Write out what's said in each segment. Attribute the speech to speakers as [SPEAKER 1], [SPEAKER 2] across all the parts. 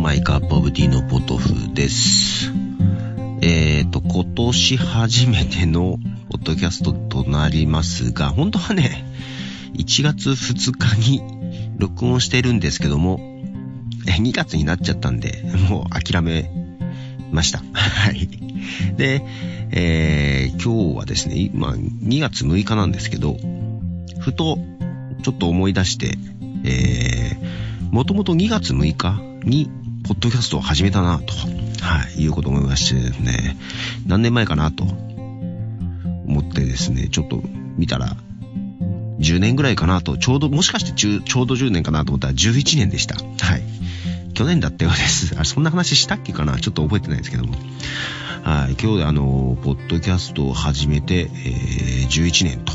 [SPEAKER 1] マイカップオブティーのポトフです。えーと、今年初めてのポッドキャストとなりますが、本当はね、1月2日に録音してるんですけども、2月になっちゃったんで、もう諦めました。はい。で、えー、今日はですね、まあ、2月6日なんですけど、ふと、ちょっと思い出して、えー、もともと2月6日に、ポッドキャストを始めたなと、はい、いうことを思いましてですね、何年前かなと、思ってですね、ちょっと見たら、10年ぐらいかなと、ちょうど、もしかしてちょうど10年かなと思ったら11年でした。はい。去年だったようです。あ、そんな話したっけかな？ちょっと覚えてないですけども。はい。今日であの、ポッドキャストを始めて、えー、11年と。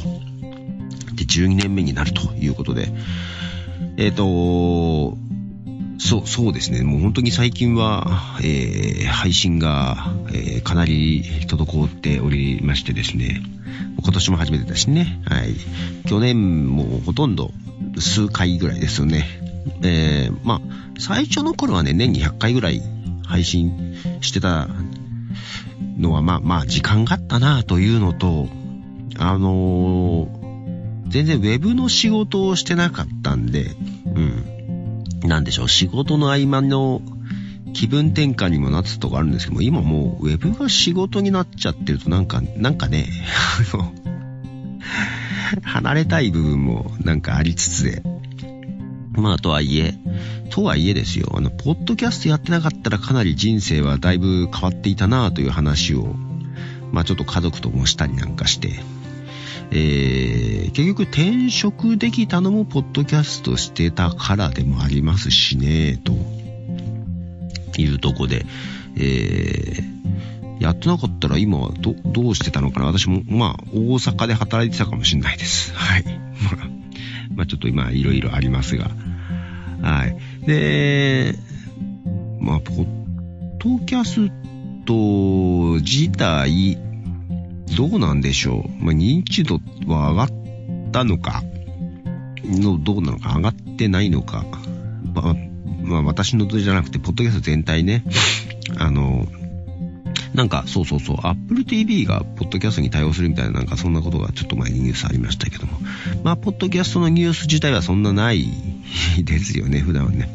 [SPEAKER 1] で、12年目になるということで。えっ、と、そう、そうですね。もう本当に最近は、えー、配信が、えー、かなり滞っておりましてですね。今年も初めてだしね。はい。去年もほとんど数回ぐらいですよね。えー、まあ、最初の頃はね、年に100回ぐらい配信してたのは、まあまあ、時間があったなというのと、あのー全然ウェブの仕事をしてなかったんで、うん。なんでしょう、仕事の合間の気分転換にもなってたとこあるんですけども、今もうウェブが仕事になっちゃってるとなんか、なんかね、あの、離れたい部分もなんかありつつで、まあとはいえ、とはいえですよ、あの、ポッドキャストやってなかったらかなり人生はだいぶ変わっていたなという話を、まあちょっと家族ともしたりなんかして、えー、結局転職できたのもポッドキャストしてたからでもありますしね、というとこで、えー、やってなかったら今はど、どうしてたのかな私も、まあ、大阪で働いてたかもしれないです。はい。まあ、ま、ちょっと今、いろいろありますが。はい。で、まあ、ポッドキャスト自体、どうなんでしょう？まあ、認知度は上がったのか、の、どうなのか、上がってないのか？まあ、まあ、私のじゃなくて、ポッドキャスト全体ね。あの、なんか、そうそうそう、Apple TV がポッドキャストに対応するみたいな、なんかそんなことがちょっと前にニュースありましたけども。まあ、ポッドキャストのニュース自体はそんなないですよね、普段はね。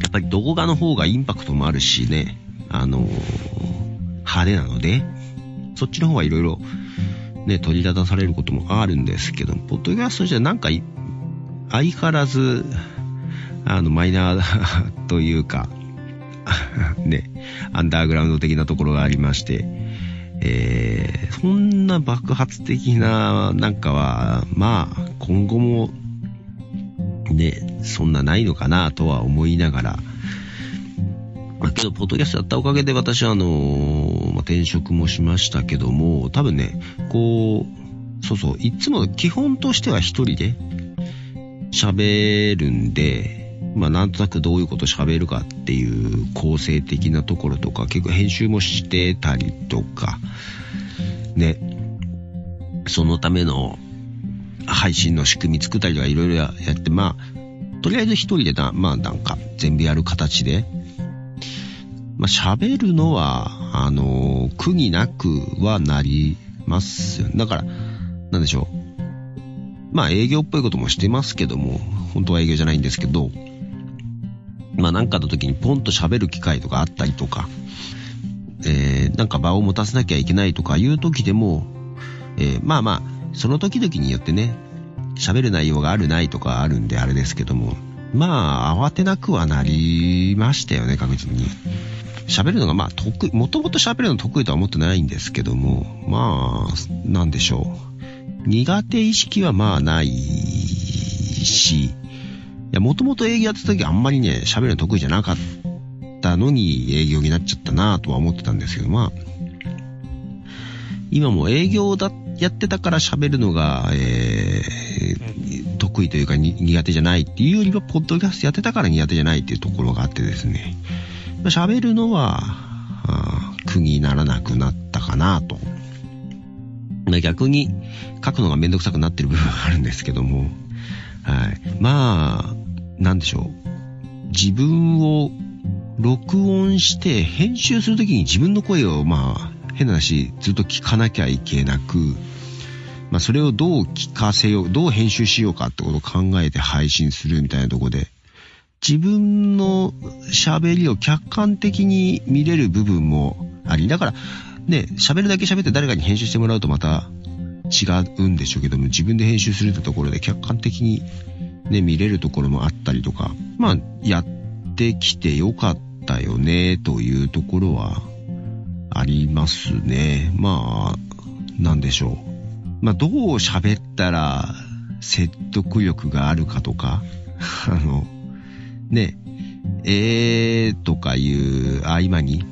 [SPEAKER 1] やっぱり動画の方がインパクトもあるしね、あの、派手なので、そっちの方はいろいろね、取り立たされることもあるんですけど、ポッドキャストじゃなんか相変わらず、あの、マイナーというか、ね、アンダーグラウンド的なところがありまして、えー、そんな爆発的ななんかは、まあ、今後も、ね、そんなないのかなとは思いながら、まあ、けど、ポッドキャストやったおかげで私はあのーまあ、転職もしましたけども、多分ね、こう、そうそう、いつも基本としては一人で喋るんで、まあなんとなくどういうこと喋るかっていう構成的なところとか、結構編集もしてたりとか、ね、そのための配信の仕組み作ったりとかいろいろやって、まあ、とりあえず一人でな、まあなんか全部やる形で、まあ、喋るのは、あの、苦になくはなりますよ。だから、なんでしょう。まあ、営業っぽいこともしてますけども、本当は営業じゃないんですけど、まあ、なんかの時にポンと喋る機会とかあったりとか、えー、なんか場を持たせなきゃいけないとかいう時でも、えー、まあまあ、その時々によってね、喋る内容があるないとかあるんであれですけども、まあ、慌てなくはなりましたよね、確実に。喋るのがまあ得意、もともと喋るの得意とは思ってないんですけども、まあ、なんでしょう。苦手意識はまあないし、いや、もともと営業やってた時あんまりね、喋るの得意じゃなかったのに営業になっちゃったなとは思ってたんですけど、まあ、今も営業だ、やってたから喋るのが、えー、得意というか苦手じゃないっていうよりは、ポッドキャストやってたから苦手じゃないっていうところがあってですね。喋るのは、苦にならなくなったかなと。逆に書くのがめんどくさくなってる部分があるんですけども、はい。まあ、なんでしょう。自分を録音して編集するときに自分の声を、まあ、変な話、ずっと聞かなきゃいけなく、まあ、それをどう聞かせよう、どう編集しようかってことを考えて配信するみたいなとこで、自分の喋りを客観的に見れる部分もあり、だから、ね、喋るだけ喋って誰かに編集してもらうとまた違うんでしょうけども、自分で編集するってところで客観的にね、見れるところもあったりとか、まあ、やってきてよかったよね、というところはありますね。まあ、なんでしょう。まあ、どう喋ったら説得力があるかとか、あの、ね、えーとかいう合間に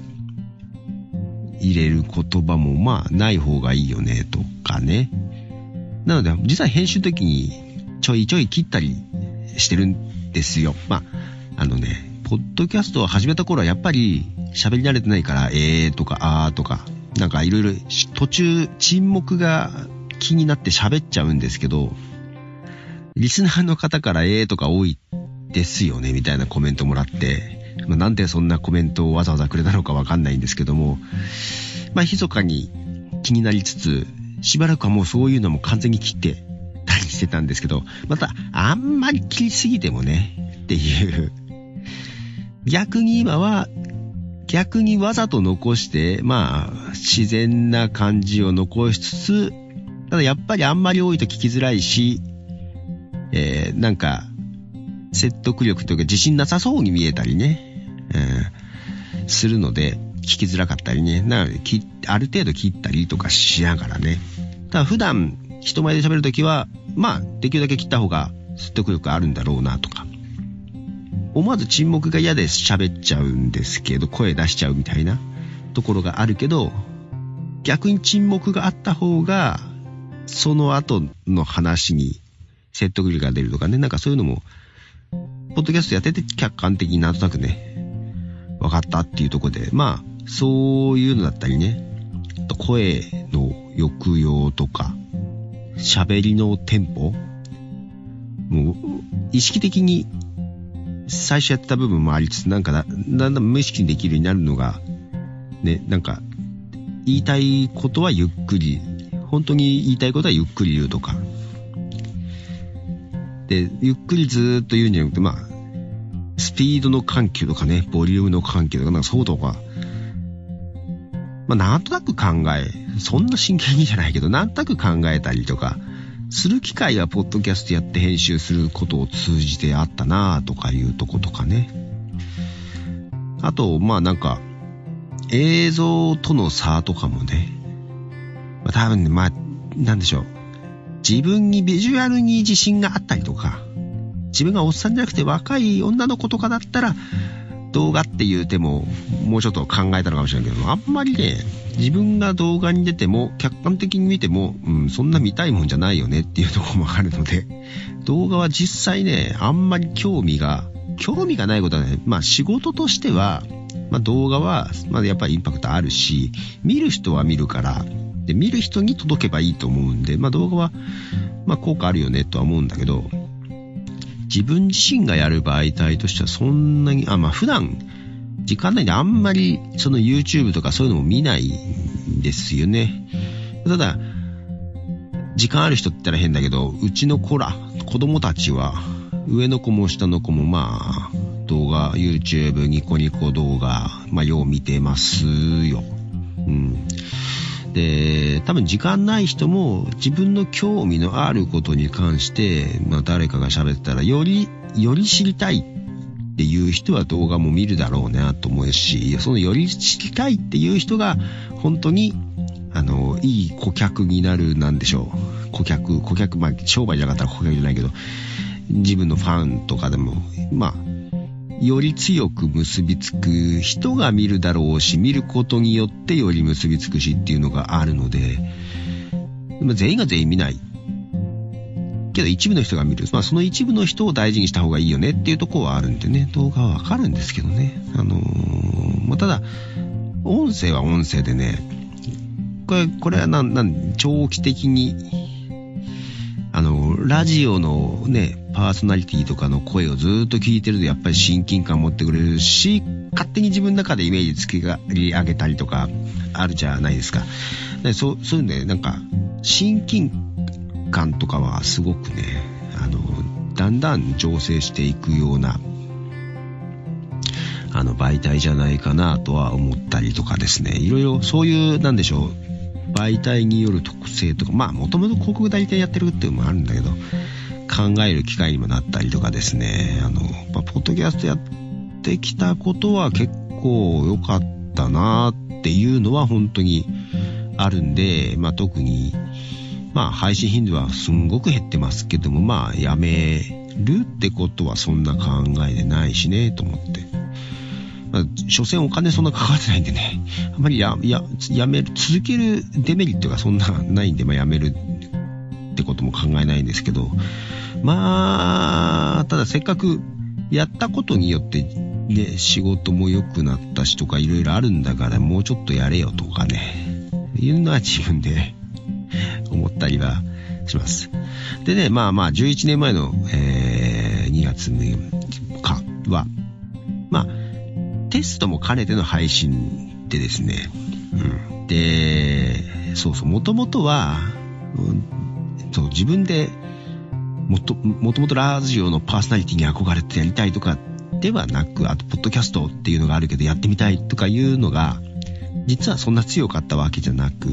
[SPEAKER 1] 入れる言葉もまあない方がいいよねとかね。なので、実は編集の時にちょいちょい切ったりしてるんですよ。まあ、あのね、ポッドキャストを始めた頃はやっぱり喋り慣れてないから、えーとかあーとか、なんかいろいろ途中沈黙が気になって喋っちゃうんですけど、リスナーの方からえーとか多いですよね、みたいなコメントもらって、まあ、なんでそんなコメントをわざわざくれたのかわかんないんですけども、まあ、密かに気になりつつ、しばらくはもうそういうのも完全に切ってたりしてたんですけど、また、あんまり切りすぎてもね、っていう。逆に今は、逆にわざと残して、まあ、自然な感じを残しつつ、ただやっぱりあんまり多いと聞きづらいし、えー、なんか、説得力というか自信なさそうに見えたりね、えー、するので、聞きづらかったりね、なので、ある程度切ったりとかしながらね。ただ普段、人前で喋るときは、まあ、できるだけ切った方が説得力あるんだろうなとか。思わず沈黙が嫌で喋っちゃうんですけど、声出しちゃうみたいなところがあるけど、逆に沈黙があった方が、その後の話に説得力が出るとかね、なんかそういうのも、ポッドキャストやってて客観的になんとなくね、分かったっていうとこで、まあ、そういうのだったりね、声の抑揚とか、喋りのテンポもう、意識的に最初やってた部分もありつつ、なんかだだんだん無意識にできるようになるのが、ね、なんか、言いたいことはゆっくり、本当に言いたいことはゆっくり言うとか。で、ゆっくりずーっと言うんじゃなくて、まあ、ピードの緩急とかね、ボリュームの緩急とか、なんかそうとか、まあ、なんとなく考え、そんな真剣にじゃないけど、なんとなく考えたりとか、する機会はポッドキャストやって編集することを通じてあったなとかいうとことかね。あと、まあなんか、映像との差とかもね、まあ、多分ね、まあ、なんでしょう。自分にビジュアルに自信があったりとか、自分がおっさんじゃなくて若い女の子とかだったら、動画って言うても、もうちょっと考えたのかもしれないけど、あんまりね、自分が動画に出ても、客観的に見ても、うん、そんな見たいもんじゃないよねっていうとこもあるので、動画は実際ね、あんまり興味が、興味がないことはね、まあ仕事としては、まあ動画は、まあやっぱりインパクトあるし、見る人は見るから、で、見る人に届けばいいと思うんで、まあ動画は、まあ効果あるよねとは思うんだけど、自分自身がやる媒体としてはそんなに、あ、まあ普段、時間内であんまりその YouTube とかそういうのも見ないんですよね。ただ、時間ある人って言ったら変だけど、うちの子ら、子供たちは、上の子も下の子もまあ、動画、YouTube、ニコニコ動画、まあ、よう見てますよ。うん。で、多分時間ない人も自分の興味のあることに関して、まあ誰かが喋ってたらより、より知りたいっていう人は動画も見るだろうなと思うし、そのより知りたいっていう人が本当に、あの、いい顧客になる、なんでしょう。顧客、顧客、まあ商売じゃなかったら顧客じゃないけど、自分のファンとかでも、まあ、より強く結びつく人が見るだろうし、見ることによってより結びつくしっていうのがあるので、全員が全員見ない。けど一部の人が見る。まあその一部の人を大事にした方がいいよねっていうとこはあるんでね、動画はわかるんですけどね。あのー、まあただ、音声は音声でね、これ、これはなん、なん、長期的にあの、ラジオのね、パーソナリティとかの声をずっと聞いてるとやっぱり親近感持ってくれるし、勝手に自分の中でイメージ作り上げたりとか、あるじゃないですか。でそうそういうんで、なんか、親近感とかはすごくね、あの、だんだん醸成していくような、あの、媒体じゃないかなとは思ったりとかですね。いろいろ、そういう、なんでしょう、媒体による特性とか、まあ、もともと広告代理店やってるっていうのもあるんだけど、考える機会にもなったりとかですね、あの、ま、ポッドキャストやってきたことは結構良かったなっていうのは本当にあるんで、まあ、特に、まあ、配信頻度はすんごく減ってますけども、まあ、やめるってことはそんな考えでないしね、と思って。まあ、所詮お金そんなかかってないんでね、あんまりや、や、やめる、続けるデメリットがそんなないんで、まあ、やめるってことも考えないんですけど、まあ、ただせっかくやったことによって、ね、仕事も良くなったしとかいろいろあるんだからもうちょっとやれよとかね、いうのは自分で 思ったりはします。でね、まあまあ11年前の、えー、2月6日は、まあ、テストも兼ねての配信でですね、うん。で、そうそう、もともとは、うん、そう自分でもと、もともとラジオのパーソナリティに憧れてやりたいとかではなく、あと、ポッドキャストっていうのがあるけどやってみたいとかいうのが、実はそんな強かったわけじゃなく、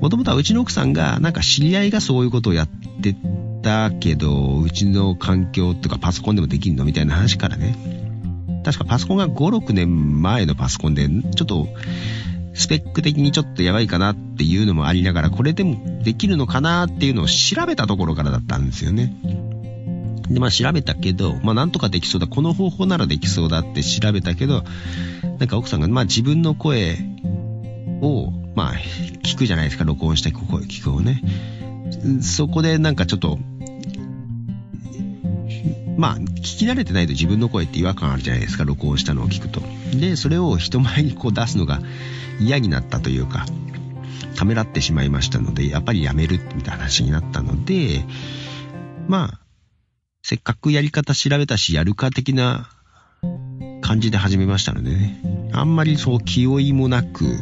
[SPEAKER 1] もともとはうちの奥さんが、なんか知り合いがそういうことをやってたけど、うちの環境とかパソコンでもできんのみたいな話からね。確かパソコンが5、6年前のパソコンで、ちょっと、スペック的にちょっとやばいかなっていうのもありながら、これでもできるのかなっていうのを調べたところからだったんですよね。で、まあ調べたけど、まあなんとかできそうだ、この方法ならできそうだって調べたけど、なんか奥さんが、まあ自分の声を、まあ聞くじゃないですか、録音した声聞くをね。そこでなんかちょっと、まあ、聞き慣れてないと自分の声って違和感あるじゃないですか、録音したのを聞くと。で、それを人前にこう出すのが嫌になったというか、ためらってしまいましたので、やっぱりやめるみたいな話になったので、まあ、せっかくやり方調べたし、やるか的な感じで始めましたのでね、あんまりそう気負いもなく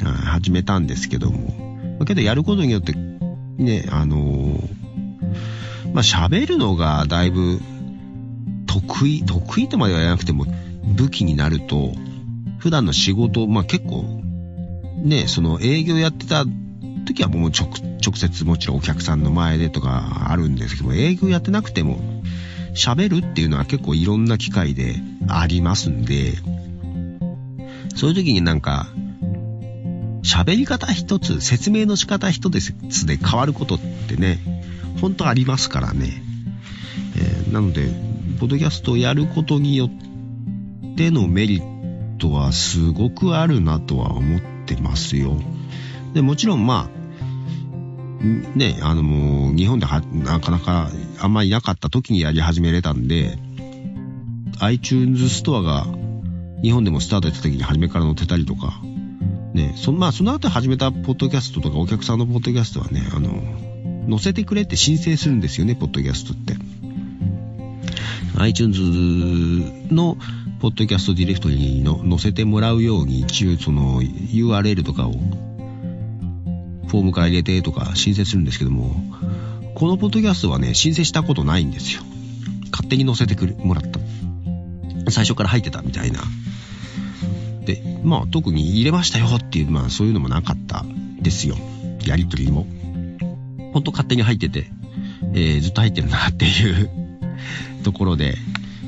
[SPEAKER 1] 始めたんですけども、けどやることによって、ね、あのまあ喋るのがだいぶ得意、得意とまでは言わなくても武器になると、普段の仕事、まあ結構、ね、その営業やってた時はもう直直接もちろんお客さんの前でとかあるんですけど、営業やってなくても喋るっていうのは結構いろんな機会でありますんで、そういう時になんか、喋り方一つ、説明の仕方一つで変わることってね、本当ありますからね。えー、なので、ポッドキャストをやることによってのメリットはすごくあるなとは思ってますよ。で、もちろんまあ、ね、あの日本ではなかなかあんまりなかった時にやり始めれたんで、iTunes ストアが日本でもスタートやった時に初めから載ってたりとか、ね、そまあその後始めたポッドキャストとかお客さんのポッドキャストはね、あの、載せてくれって申請するんですよね、ポッドキャストって。iTunes のポッドキャストディレクトリにの載せてもらうように一応その URL とかをフォームから入れてとか申請するんですけども、このポッドキャストはね、申請したことないんですよ。勝手に載せてくれ、もらった。最初から入ってたみたいな。で、まあ特に入れましたよっていう、まあそういうのもなかったですよ。やりとりも。ほんと勝手に入ってて、えー、ずっと入ってるなっていうところで、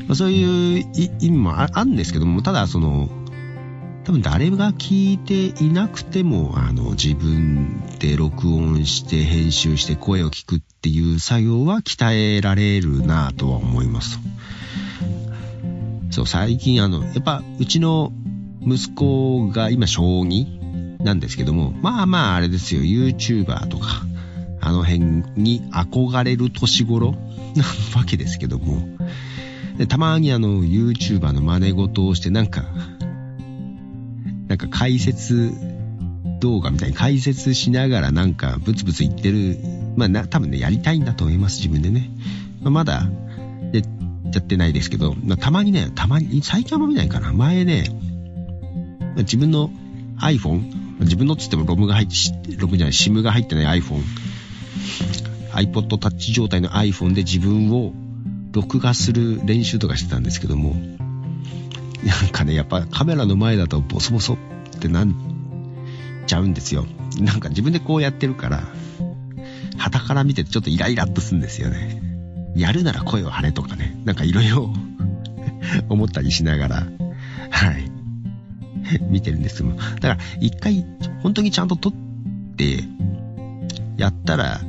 [SPEAKER 1] まあ、そういう意味もあるんですけども、ただその、多分誰が聞いていなくても、あの、自分で録音して編集して声を聞くっていう作業は鍛えられるなとは思います。そう、最近あの、やっぱうちの息子が今小2なんですけども、まあまああれですよ、YouTuber とか、あの辺に憧れる年頃な わけですけども、たまにあの YouTuber の真似事をしてなんか、なんか解説動画みたいに解説しながらなんかブツブツ言ってる、まあな、多分ね、やりたいんだと思います、自分でね。まあ、まだ、で、やってないですけど、まあ、たまにね、たまに、最近は見ないかな。前ね、自分の iPhone、自分のっつってもロムが入って、ロムじゃない、SIM が入ってない iPhone、iPod Touch 状態の iPhone で自分を録画する練習とかしてたんですけども、なんかね、やっぱカメラの前だとボソボソってなんちゃうんですよ。なんか自分でこうやってるから、旗から見てちょっとイライラっとするんですよね。やるなら声を張れとかね、なんかいろいろ思ったりしながら、はい。見てるんですけども。だから一回本当にちゃんと撮ってやったら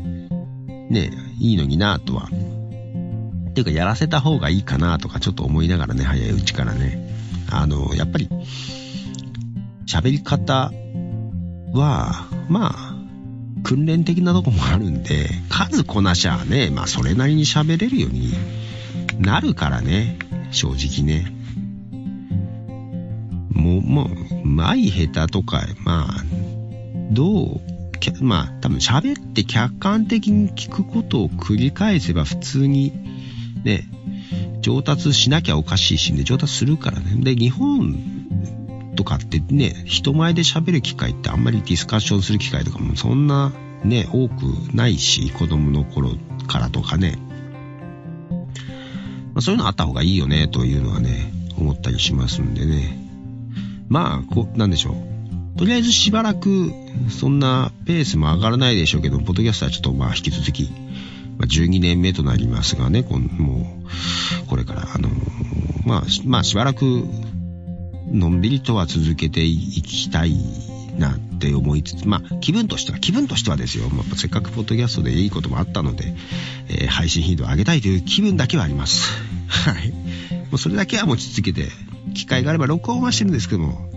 [SPEAKER 1] ね、いいのになとは。っていうかやらせた方がいいかなとかちょっと思いながらね、早いうちからね。あの、やっぱり喋り方は、まあ、訓練的なとこもあるんで、数こなしゃね、まあそれなりに喋れるようになるからね、正直ね。もう、もう、うまい下手とか、まあ、どう、まあ、多分喋って客観的に聞くことを繰り返せば普通に、ね、上達しなきゃおかしいしね、上達するからね。で、日本とかってね、人前で喋る機会ってあんまりディスカッションする機会とかもそんなね、多くないし、子供の頃からとかね。まあ、そういうのあった方がいいよね、というのはね、思ったりしますんでね。まあ、こう、なんでしょう。とりあえずしばらく、そんなペースも上がらないでしょうけど、ポッドキャストはちょっとまあ引き続き、まあ、12年目となりますがね、このもう、これから、あのまあ、まあしばらくのんびりとは続けていきたいなって思いつつ、まあ、気分としては、気分としてはですよ、まあ、せっかくポッドキャストでいいこともあったので、えー、配信頻度を上げたいという気分だけはあります。はい。もうそれだけは持ち続けて、機会があれば録音はしてるんですけども、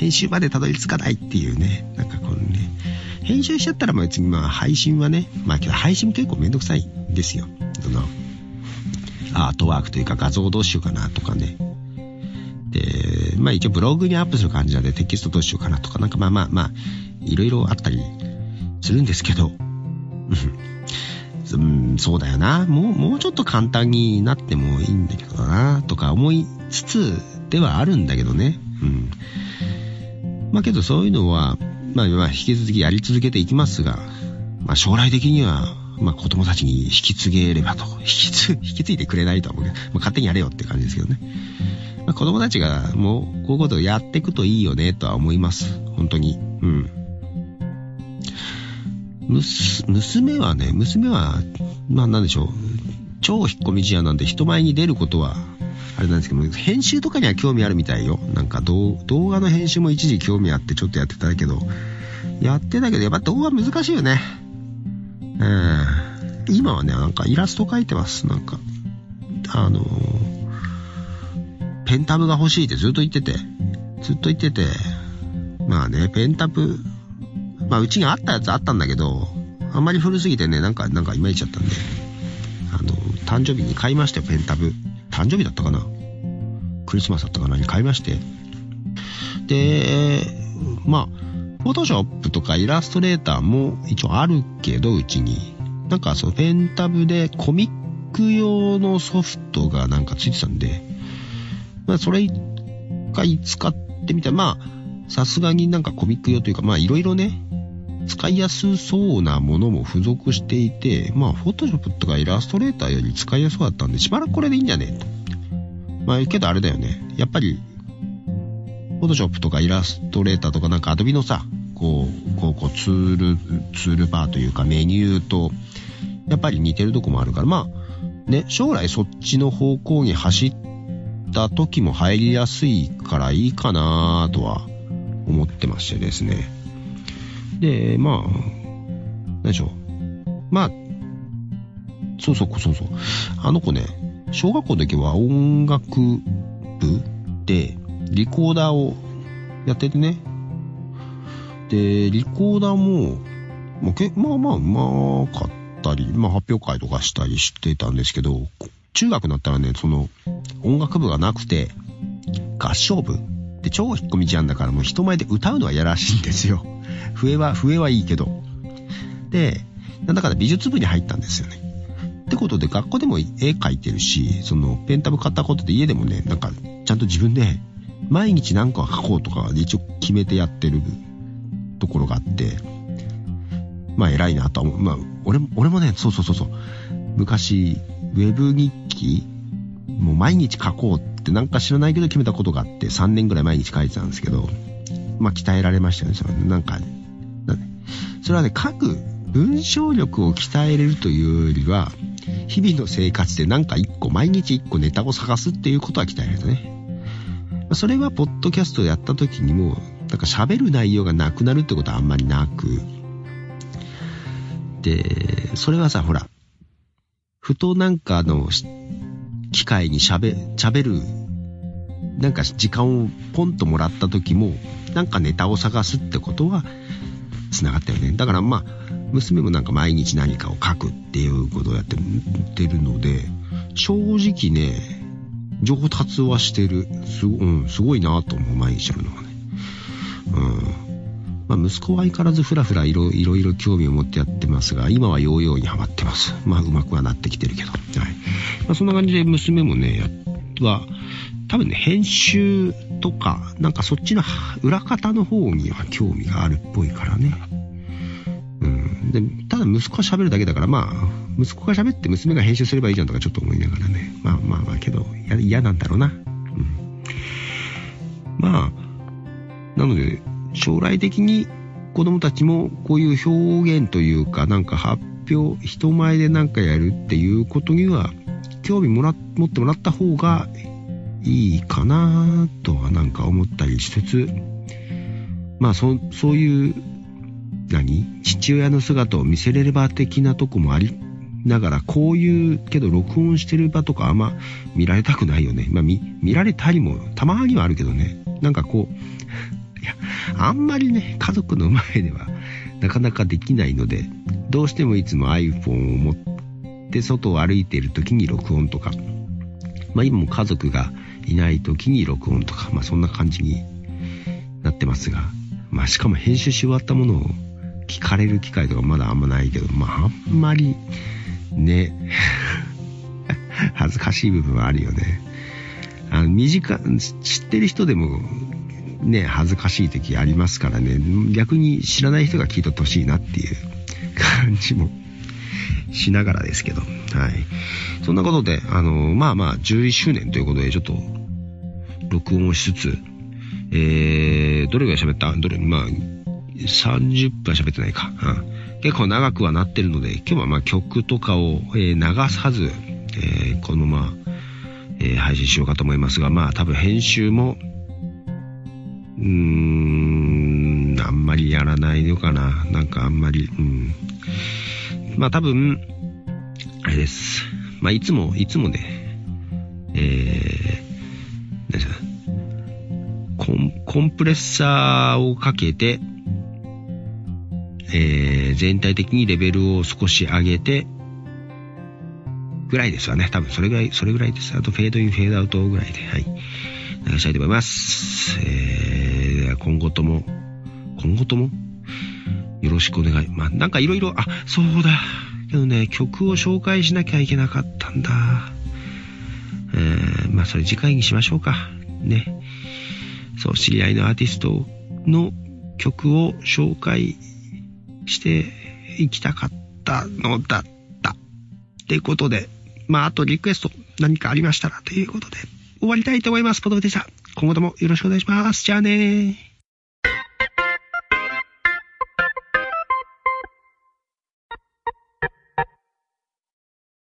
[SPEAKER 1] 編集までたどり着かないっていうね、なんかこのね、編集しちゃったらまあ別にまあ配信はね、まあ配信結構めんどくさいんですよ。その、アートワークというか画像どうしようかなとかね、で、まあ一応ブログにアップする感じなんでテキストどうしようかなとか、なんかまあまあまあ、いろいろあったりするんですけど、うん、そうだよな。もう、もうちょっと簡単になってもいいんだけどな、とか思いつつではあるんだけどね。うん。まあけどそういうのは、まあ、引き続きやり続けていきますが、まあ将来的には、まあ子供たちに引き継げればと。引き継、引き継いでくれないとは思うけど、まあ勝手にやれよって感じですけどね。まあ、子供たちがもうこういうことをやっていくといいよねとは思います。本当に。うん。むす娘はね、娘は、まあなんでしょう。超引っ込み思案なんで人前に出ることは、あれなんですけど、編集とかには興味あるみたいよ。なんか動画の編集も一時興味あってちょっとやってたけど、やってたけど、やっぱ動画難しいよね。うん。今はね、なんかイラスト描いてます。なんか、あのペンタブが欲しいってずっと言ってて、ずっと言ってて、まあね、ペンタブ、まあうちにあったやつあったんだけど、あんまり古すぎてね、なんか、なんかいまいちゃったんで、あの、誕生日に買いましたよ、ペンタブ。誕生日だったかな？クリスマスだったかな？に買いまして。で、まあ、フォトショップとかイラストレーターも一応あるけど、うちに。なんかそのペンタブでコミック用のソフトがなんかついてたんで、まあ、それ一回使ってみたら、まあ、さすがになんかコミック用というか、まあ、いろいろね、使いやすそうなものも付属していて、まあ、フォトショップとかイラストレーターより使いやすそうだったんで、しばらくこれでいいんじゃね？えと。まあ、けどあれだよね。やっぱり、フォトショップとかイラストレーターとかなんかアドビのさ、こう、こう、こう、ツール、ツールバーというかメニューと、やっぱり似てるとこもあるから、まあ、ね、将来そっちの方向に走った時も入りやすいからいいかなとは思ってましてですね。で、まあ、何でしょう。まあ、そうそうそうそう。あの子ね、小学校の時は音楽部でリコーダーをやっててね。で、リコーダーも、まあ、けまあまあうまかったり、まあ発表会とかしたりしてたんですけど、中学になったらね、その、音楽部がなくて、合唱部で超引っ込み思案だからもう人前で歌うのはやらしいんですよ。笛は、笛はいいけど。で、だから美術部に入ったんですよね。ってことで学校でも絵描いてるし、そのペンタブ買ったことで家でもね、なんかちゃんと自分で毎日何か描こうとか一応決めてやってるところがあって、まあ偉いなと思う。まあ俺も、俺もね、そうそうそうそう。昔、ウェブ日記もう毎日書こうってなんか知らないけど決めたことがあって3年ぐらい毎日書いてたんですけど、まあ鍛えられましたよね。それなんか、それはね、書く文章力を鍛えれるというよりは、日々の生活でなんか一個、毎日一個ネタを探すっていうことは鍛えられるね。それはポッドキャストやった時にも、なんか喋る内容がなくなるってことはあんまりなく、で、それはさ、ほら、ふとなんかの機会に喋、喋る、なんか時間をポンともらった時も、なんかネタを探すってことは繋がったよね。だからまあ、娘もなんか毎日何かを書くっていうことをやってるので、正直ね、上達はしてる。すご,、うん、すごいなと思う、毎日やるのはね。うん。まあ、息子は相変わらずふらふらいろいろ興味を持ってやってますが、今はヨーヨーにはまってます。まあ、うまくはなってきてるけど。はい。まあ、そんな感じで娘もね、は、多分ね、編集とか、なんかそっちの裏方の方には興味があるっぽいからね。うん。で、ただ息子が喋るだけだから、まあ、息子が喋って娘が編集すればいいじゃんとかちょっと思いながらね。まあまあまあ、けど、嫌なんだろうな。うん。まあ、なので、将来的に子供たちもこういう表現というかなんか発表人前で何かやるっていうことには興味もら持ってもらった方がいいかなとはなんか思ったりしつつまあそそういう何父親の姿を見せれれば的なとこもありながらこういうけど録音してる場とかあんま見られたくないよね。まあ見見られたりもたまにはあるけどね。なんかこう いや、あんまりね、家族の前ではなかなかできないので、どうしてもいつも iPhone を持って外を歩いている時に録音とか、まあ今も家族がいない時に録音とか、まあそんな感じになってますが、まあしかも編集し終わったものを聞かれる機会とかまだあんまないけど、まああんまりね、恥ずかしい部分はあるよね。あの、短、知ってる人でもね、恥ずかしい時ありますからね、逆に知らない人が聞いてほしいなっていう感じもしながらですけど、はい。そんなことで、あの、まあまあ、11周年ということで、ちょっと、録音をしつつ、えー、どれぐらい喋った？どれ、まあ、30分喋ってないか。うん。結構長くはなってるので、今日はまあ曲とかを、えー、流さず、えー、このまま、えー、配信しようかと思いますが、まあ多分編集も、うーん、あんまりやらないのかな。なんかあんまり、うん。まあ多分、あれです。まあいつも、いつもね、えー、何ですか、コン、コンプレッサーをかけて、えー、全体的にレベルを少し上げて、ぐらいですわね。多分それぐらい、それぐらいです。あとフェードイン、フェードアウトぐらいで、はい。流したいと思います。えー、今後とも、今後ともよろしくお願い。まあ、なんかいろいろ、あ、そうだ。けどね、曲を紹介しなきゃいけなかったんだ。えー、まあ、それ次回にしましょうか。ね。そう、知り合いのアーティストの曲を紹介していきたかったのだった。ってことで、まあ、あとリクエスト何かありましたらということで。終わりたいと思います。ポトフでした。今後ともよろしくお願いします。じゃあねー